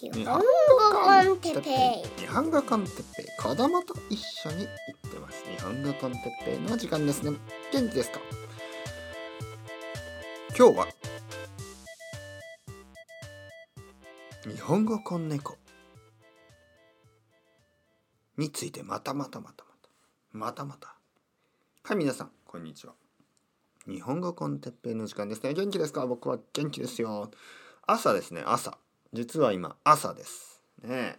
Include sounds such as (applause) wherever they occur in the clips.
日本語コンテッペイ。日本語コンテッペイ。子供と一緒に行ってます日本語コンテッペイの時間ですね。元気ですか？今日は。日本語コンネコについてまたまたまたまた。またまた。はい皆さんこんにちは。日本語コンテッペイの時間ですね。元気ですか？僕は元気ですよ。朝ですね朝。実は今朝です。ね。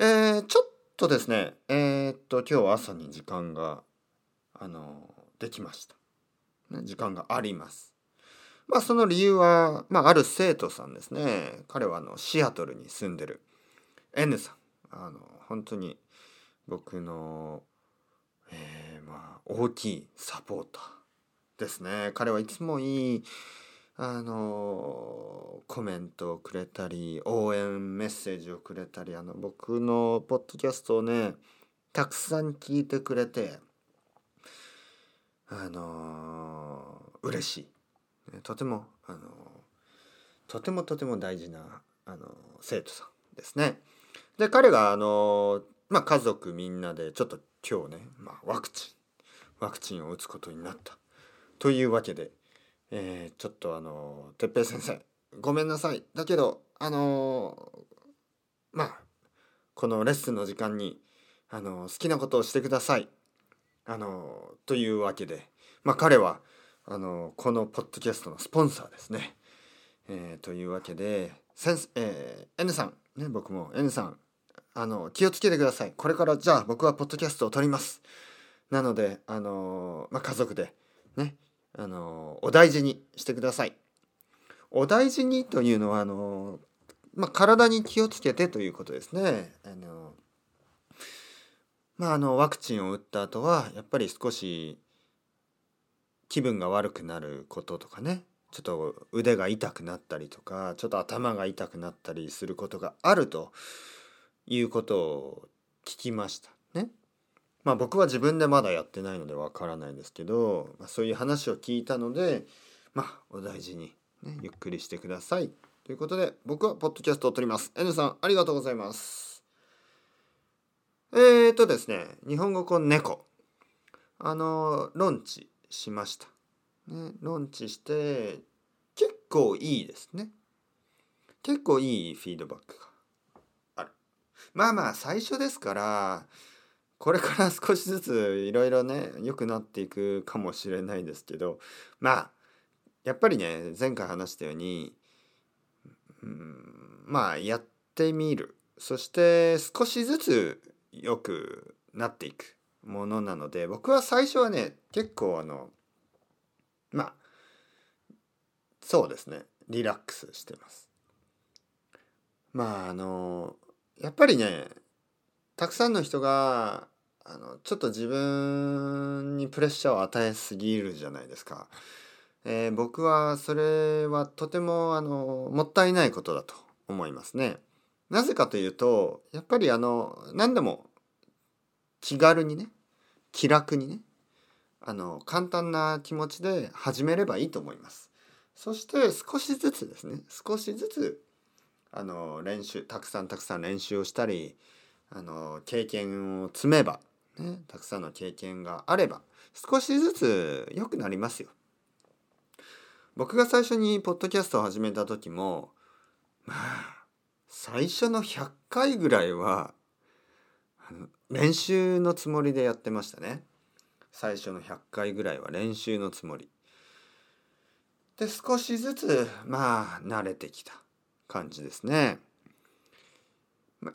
えー、ちょっとですね。えー、っと今日朝に時間があのできました、ね、時間があります。まあその理由は、まあ、ある生徒さんですね。彼はあのシアトルに住んでる N さん。あの本当に僕の、えー、まあ大きいサポーターですね。彼はいつもいいあのコメントをくれたり応援メッセージをくれたりあの僕のポッドキャストをねたくさん聞いてくれてあの嬉しいとてもあのとてもとても大事なあの生徒さんですね。で彼があのまあ家族みんなでちょっと今日ね、まあ、ワクチンワクチンを打つことになったというわけでえー、ちょっとあの哲平先生ごめんなさい。だけどあのまあこのレッスンの時間にあの好きなことをしてください。あのというわけでまあ彼はあのこのポッドキャストのスポンサーですね。えー、というわけで先、えー、N さんね僕も N さんあの気をつけてください。これからじゃあ僕はポッドキャストを撮ります。なのであのまあ家族でねあのお大事にしてください。お大事にというのはあの、まあ、体に気をつけてということですね。あのまあ、あのワクチンを打った後はやっぱり少し気分が悪くなることとかねちょっと腕が痛くなったりとかちょっと頭が痛くなったりすることがあるということを聞きましたね。まあ僕は自分でまだやってないのでわからないですけど、まあ、そういう話を聞いたのでまあお大事に、ね、ゆっくりしてください。ということで僕はポッドキャストを撮ります。N さんありがとうございます。えーとですね日本語コン猫。あのロンチしました、ね、ロンチして結構いいですね。結構いいフィードバックがある。まあまあ最初ですからこれから (laughs) 少しずついろいろね良くなっていくかもしれないですけどまあやっぱりね前回話したように、うん、まあやってみるそして少しずつ良くなっていくものなので僕は最初はね結構あのまあそうですねリラックスしてます。まああのやっぱりねたくさんの人があのちょっと自分にプレッシャーを与えすぎるじゃないですか。えー、僕はそれはとてもあのもったいないことだと思いますね。なぜかというとやっぱりあの何でも気軽にね気楽にねあの簡単な気持ちで始めればいいと思います。そして少しずつですね少しずつあの練習たくさんたくさん練習をしたりあの経験を積めばね、たくさんの経験があれば少しずつ良くなりますよ。僕が最初にポッドキャストを始めた時もまあ最初の100回ぐらいは練習のつもりでやってましたね。最初の100回ぐらいは練習のつもり。で少しずつまあ慣れてきた感じですね。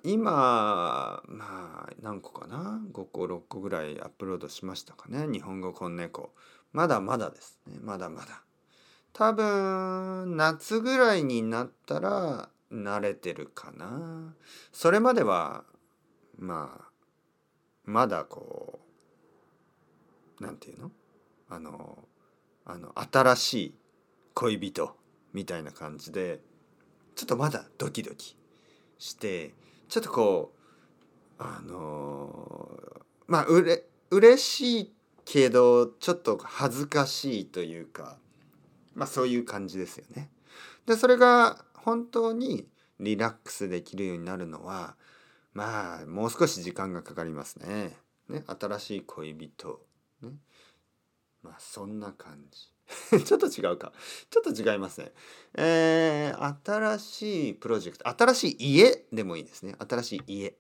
今まあ何個かな？5個6個ぐらいアップロードしましたかね？日本語こんねこ。まだまだですね。まだまだ。多分夏ぐらいになったら慣れてるかな。それまではまあまだこうなんていうの？あのあの新しい恋人みたいな感じでちょっとまだドキドキしてちょっとこうあのー、まあうれ嬉しいけどちょっと恥ずかしいというかまあそういう感じですよね。でそれが本当にリラックスできるようになるのはまあもう少し時間がかかりますね。ね新しい恋人、ね、まあそんな感じ。(laughs) ちょっと違うか。ちょっと違いますね。えー、新しいプロジェクト、新しい家でもいいですね。新しい家。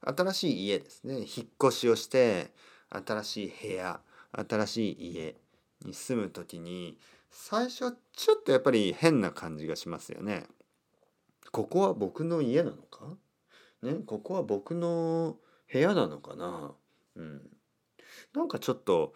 新しい家ですね。引っ越しをして、新しい部屋、新しい家に住む時に、最初はちょっとやっぱり変な感じがしますよね。ここは僕の家なのか？ね、ここは僕の部屋なのかな？うん。なんかちょっと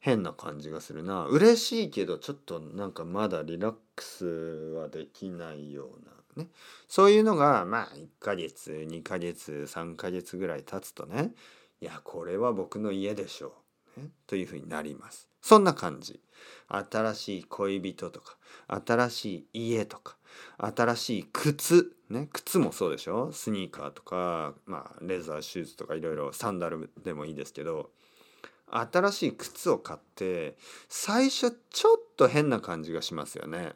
変な感じがするな。嬉しいけどちょっとなんかまだリラックスはできないようなね。そういうのがまあ1ヶ月、2ヶ月、3ヶ月ぐらい経つとね、いや、これは僕の家でしょう。ね、というふうになります。そんな感じ。新しい恋人とか、新しい家とか、新しい靴、ね、靴もそうでしょ？スニーカーとか、まあ、レザーシューズとかいろいろサンダルでもいいですけど、新しい靴を買って最初ちょっと変な感じがしますよね。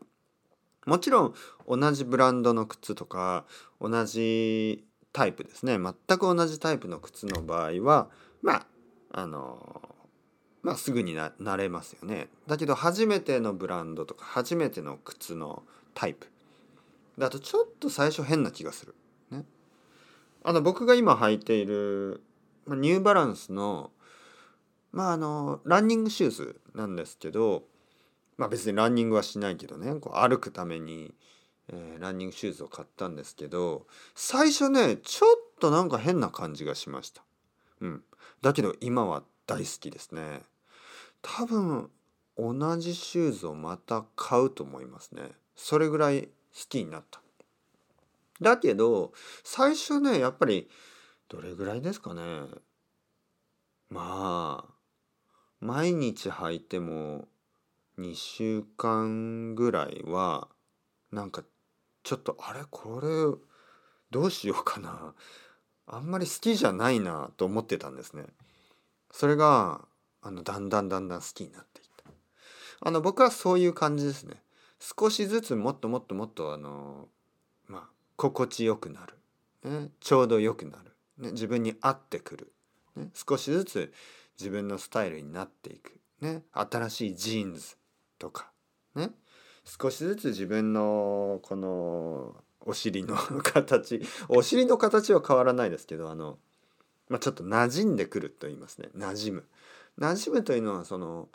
もちろん同じブランドの靴とか同じタイプですね全く同じタイプの靴の場合はまああのまあすぐにな慣れますよね。だけど初めてのブランドとか初めての靴のタイプだとちょっと最初変な気がする。ね、あの僕が今履いているニューバランスのまああのランニングシューズなんですけどまあ別にランニングはしないけどねこう歩くために、えー、ランニングシューズを買ったんですけど最初ねちょっとなんか変な感じがしました。うん、だけど今は大好きですね。多分同じシューズをまた買うと思いますね。それぐらい好きになった。だけど最初ねやっぱりどれぐらいですかねまあ毎日履いても2週間ぐらいはなんかちょっとあれ？これどうしようかなあんまり好きじゃないなと思ってたんですね。それがあのだんだんだんだん好きになっていった。あの僕はそういう感じですね。少しずつもっともっともっとあのまあ心地よくなる、ね、ちょうどよくなる、ね、自分に合ってくる、ね、少しずつ自分のスタイルになっていく、ね、新しいジーンズとか、ね、少しずつ自分のこのお尻の形 (laughs) お尻の形は変わらないですけどあの、まあ、ちょっと馴染んでくると言いますね。馴染む。馴染むというのはその、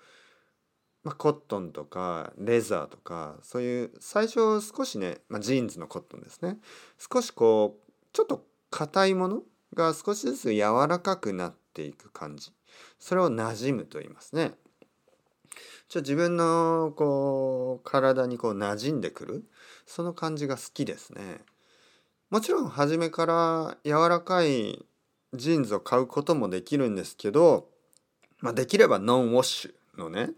まあ、コットンとかレザーとかそういう最初少しね、まあ、ジーンズのコットンですね。少しこうちょっと硬いものが少しずつ柔らかくなっていく感じ。それを馴染むと言いますね。ちょ自分のこう体にこう馴染んでくるその感じが好きですね。もちろん初めから柔らかいジーンズを買うこともできるんですけど、まあ、できればノンウォッシュのね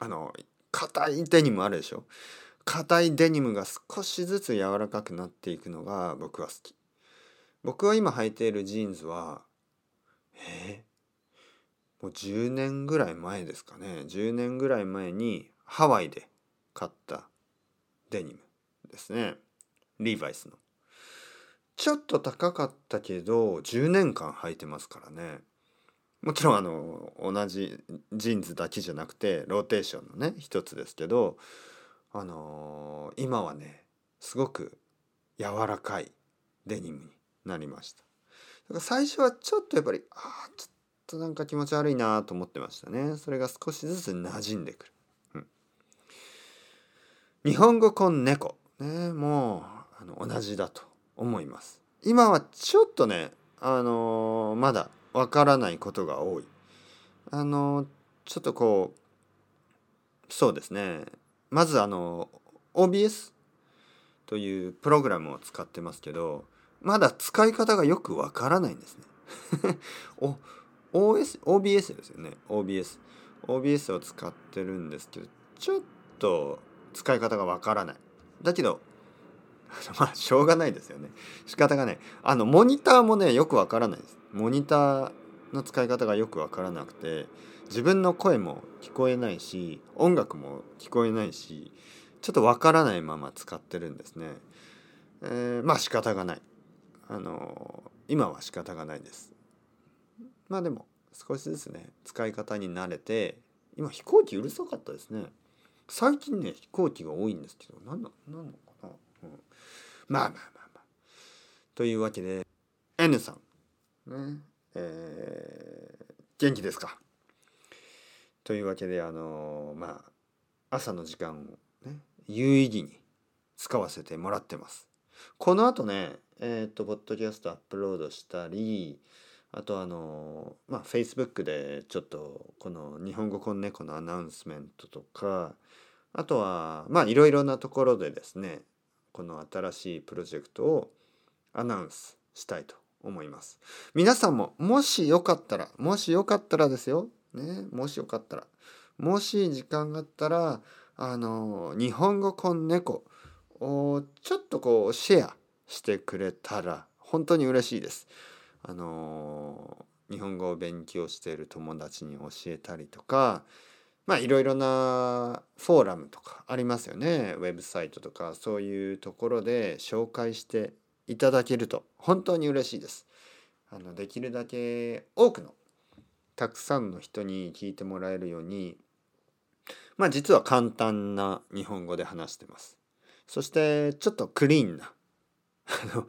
あの硬いデニムあるでしょ硬いデニムが少しずつ柔らかくなっていくのが僕は好き僕は今履いているジーンズはえもう10年ぐらい前ですかね。10年ぐらい前にハワイで買ったデニムですね。リーバイスの。ちょっと高かったけど10年間履いてますからね。もちろんあの同じジーンズだけじゃなくてローテーションのね一つですけどあのー、今はねすごく柔らかいデニムになりました。だから最初はちょっとやっぱりああちょっとなんか気持ち悪いなと思ってましたね。それが少しずつ馴染んでくる、うん、日本語コン猫。ねもうあの同じだと思います。今はちょっとねあのー、まだわからないことが多い。あのー、ちょっとこうそうですね。まずあの OBS というプログラムを使ってますけどまだ使い方がよくわからないんですね。(laughs) お OS、OBS ですよね。OBS。OBS を使ってるんですけど、ちょっと使い方がわからない。だけど、(laughs) まあ、しょうがないですよね。仕方がない。あの、モニターもね、よくわからないです。モニターの使い方がよくわからなくて、自分の声も聞こえないし、音楽も聞こえないし、ちょっとわからないまま使ってるんですね。えーまあ仕方がないあの今は仕方がないですまあでも少しずつね使い方に慣れて今飛行機うるさかったですね。最近ね飛行機が多いんですけど何の何のかな、うん、まあまあまあまあ。というわけで N さん。ね。えー元気ですか？というわけであのまあ朝の時間をね有意義に使わせてもらってます。この後ねえっ、とポッドキャストアップロードしたりあとあのまあ Facebook でちょっとこの日本語こんねこのアナウンスメントとかあとはまあいろいろなところでですねこの新しいプロジェクトをアナウンスしたいと思います皆さんももしよかったらもしよかったらですよねもしよかったらもし時間があったらあの日本語こんねこをちょっとこうシェアしてくれたら本当に嬉しいです。あの日本語を勉強している友達に教えたりとかまあいろいろなフォーラムとかありますよねウェブサイトとかそういうところで紹介していただけると本当に嬉しいです。あのできるだけ多くのたくさんの人に聞いてもらえるようにまあ実は簡単な日本語で話してます。そしてちょっとクリーンなあの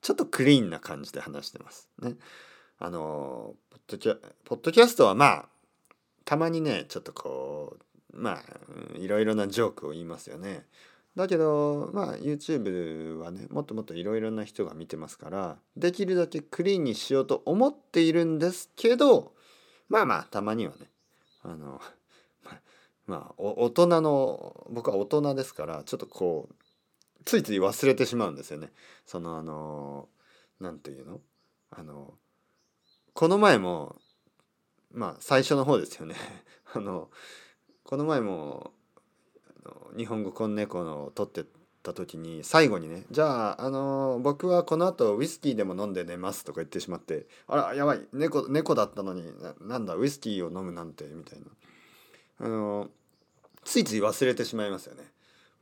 ちょっとクリーンな感じで話してますね。あのポッドキャポッドキャストはまあたまにねちょっとこうまあいろいろなジョークを言いますよね。だけどまあ YouTube はねもっともっといろいろな人が見てますからできるだけクリーンにしようと思っているんですけどまあまあたまにはねあのまあ大人の僕は大人ですからちょっとこうついつい忘れてしまうんですよね。そのあの何て言うの？あのこの前もまあ最初の方ですよね。(laughs) あのこの前もあの日本語こんねこの撮ってた時に最後にね「じゃあ、あの僕はこの後ウイスキーでも飲んで寝ます」とか言ってしまって「あらやばい猫猫だったのにななんだウイスキーを飲むなんて」みたいな。あのついつい忘れてしまいますよね。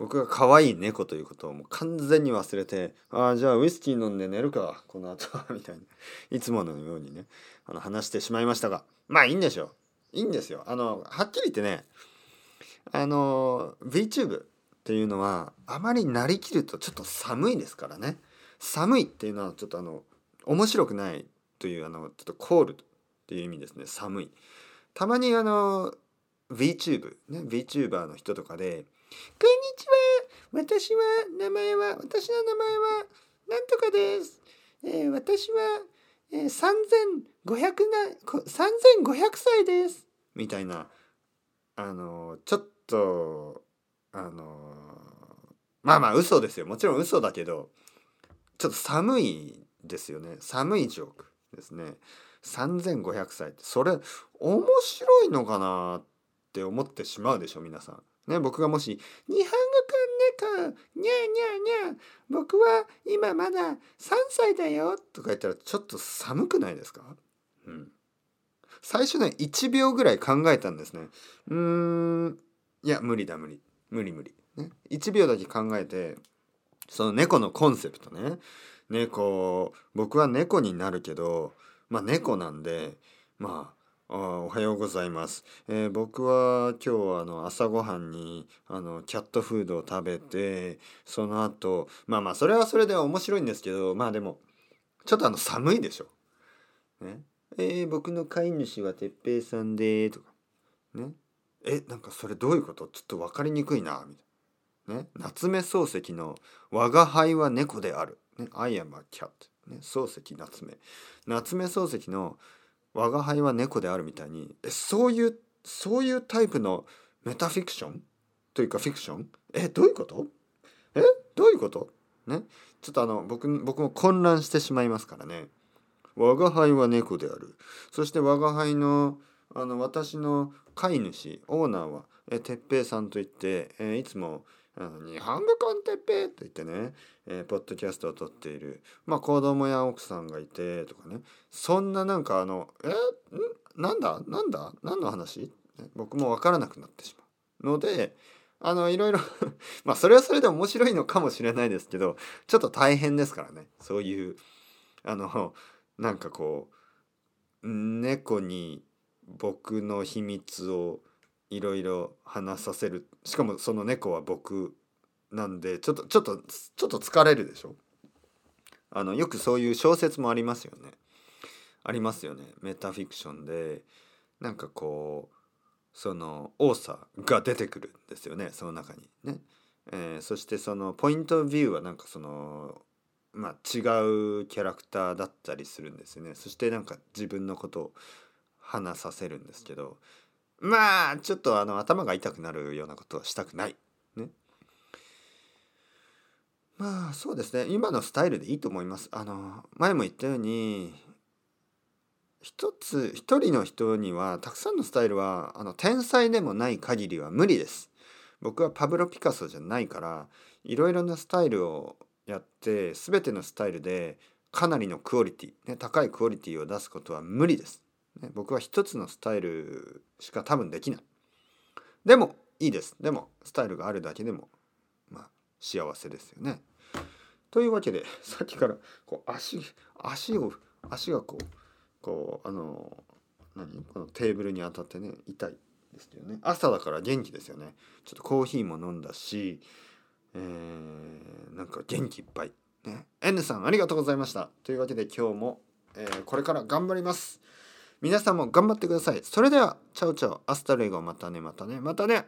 僕が可愛い猫ということをもう完全に忘れて「ああじゃあウイスキー飲んで寝るかこの後は」(laughs) みたいな。いつものようにねあの話してしまいましたが。まあいいんでしょう。いいんですよ。あのはっきり言ってねあの VTube っていうのはあまりなりきるとちょっと寒いですからね。寒いっていうのはちょっとあの面白くないというあのちょっとコールっていう意味ですね。寒い。たまにあの VTube ね VTuber の人とかで「こんにちは。私は名前は私の名前はなんとかです、えー私は、えー、3500な3500歳です」みたいなあのちょっとあのまあまあ嘘ですよ。もちろん嘘だけどちょっと寒いですよね。寒いジョークですね。3500歳ってそれ面白いのかなって思ってしまうでしょ皆さん。ね、僕がもし「日本語くんねこにゃーにゃーにゃー僕は今まだ3歳だよ」とか言ったらちょっと寒くないですか？うん。最初ね1秒ぐらい考えたんですね。うーんいや無理だ無理無理無理。ね、1秒だけ考えてその猫のコンセプトね猫僕は猫になるけどまあ猫なんでまあおはようございます、えー僕は今日はあの朝ごはんにあのキャットフードを食べてその後まあまあそれはそれで面白いんですけどまあでもちょっとあの寒いでしょ。ね、えー僕の飼い主は哲平さんでとか。ね。えなんかそれどういうこと？ちょっと分かりにくいなみたいな。ね、夏目漱石の「我が輩は猫である」ね「I am a cat」ね。漱石夏目。夏目漱石の「我が輩は猫であるみたいにえそういうそういうタイプのメタフィクション？というかフィクション？えどういうこと？えどういうこと？ね？ちょっとあの僕僕も混乱してしまいますからね。我が輩は猫である。そして我が輩のあの私の飼い主オーナーはえ哲平さんといって、えいつもあの日本語コンテッペと言ってね、えーポッドキャストを撮っている。まあ子供や奥さんがいてとかね。そんななんかあのえ？ん？なんだ？なんだ？何の話？僕も分からなくなってしまう。のであのいろいろ (laughs) まあそれはそれで面白いのかもしれないですけどちょっと大変ですからね。そういうあのなんかこう猫に僕の秘密をいろいろ話させる。しかもその猫は僕なんでちょっとちょっとちょっと疲れるでしょ？あのよくそういう小説もありますよね。ありますよね。メタフィクションで。なんかこうその多さが出てくるんですよね。その中に。ね、えー、そしてそのポイントビューはなんかそのまあ違うキャラクターだったりするんですよね。そしてなんか自分のことを話させるんですけど。まあちょっとあの頭が痛くなるようなことはしたくないねまあそうですね今のスタイルでいいと思いますあの前も言ったように一つ一人の人にはたくさんのスタイルはあの天才でもない限りは無理です。僕はパブロ・ピカソじゃないからいろいろなスタイルをやって全てのスタイルでかなりのクオリティ、ね、高いクオリティを出すことは無理です。ね、僕は一つのスタイルしか多分できない。でもいいです。でもスタイルがあるだけでもまあ幸せですよね。というわけでさっきからこう足足を足がこうこうあの何？このテーブルに当たってね痛いですけどね。朝だから元気ですよね。ちょっとコーヒーも飲んだし、えー、なんか元気いっぱい。ね。N さんありがとうございました。というわけで今日も、えー、これから頑張ります。皆さんも頑張ってください。それでは chao chao hasta luego またねまたねまたね。